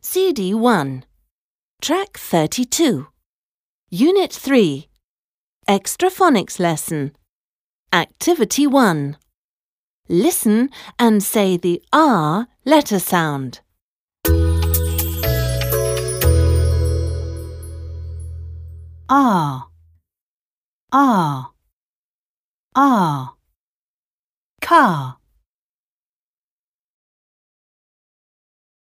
CD 1. Track 32. Unit 3. Extra phonics lesson. Activity 1. Listen and say the R letter sound. R R R car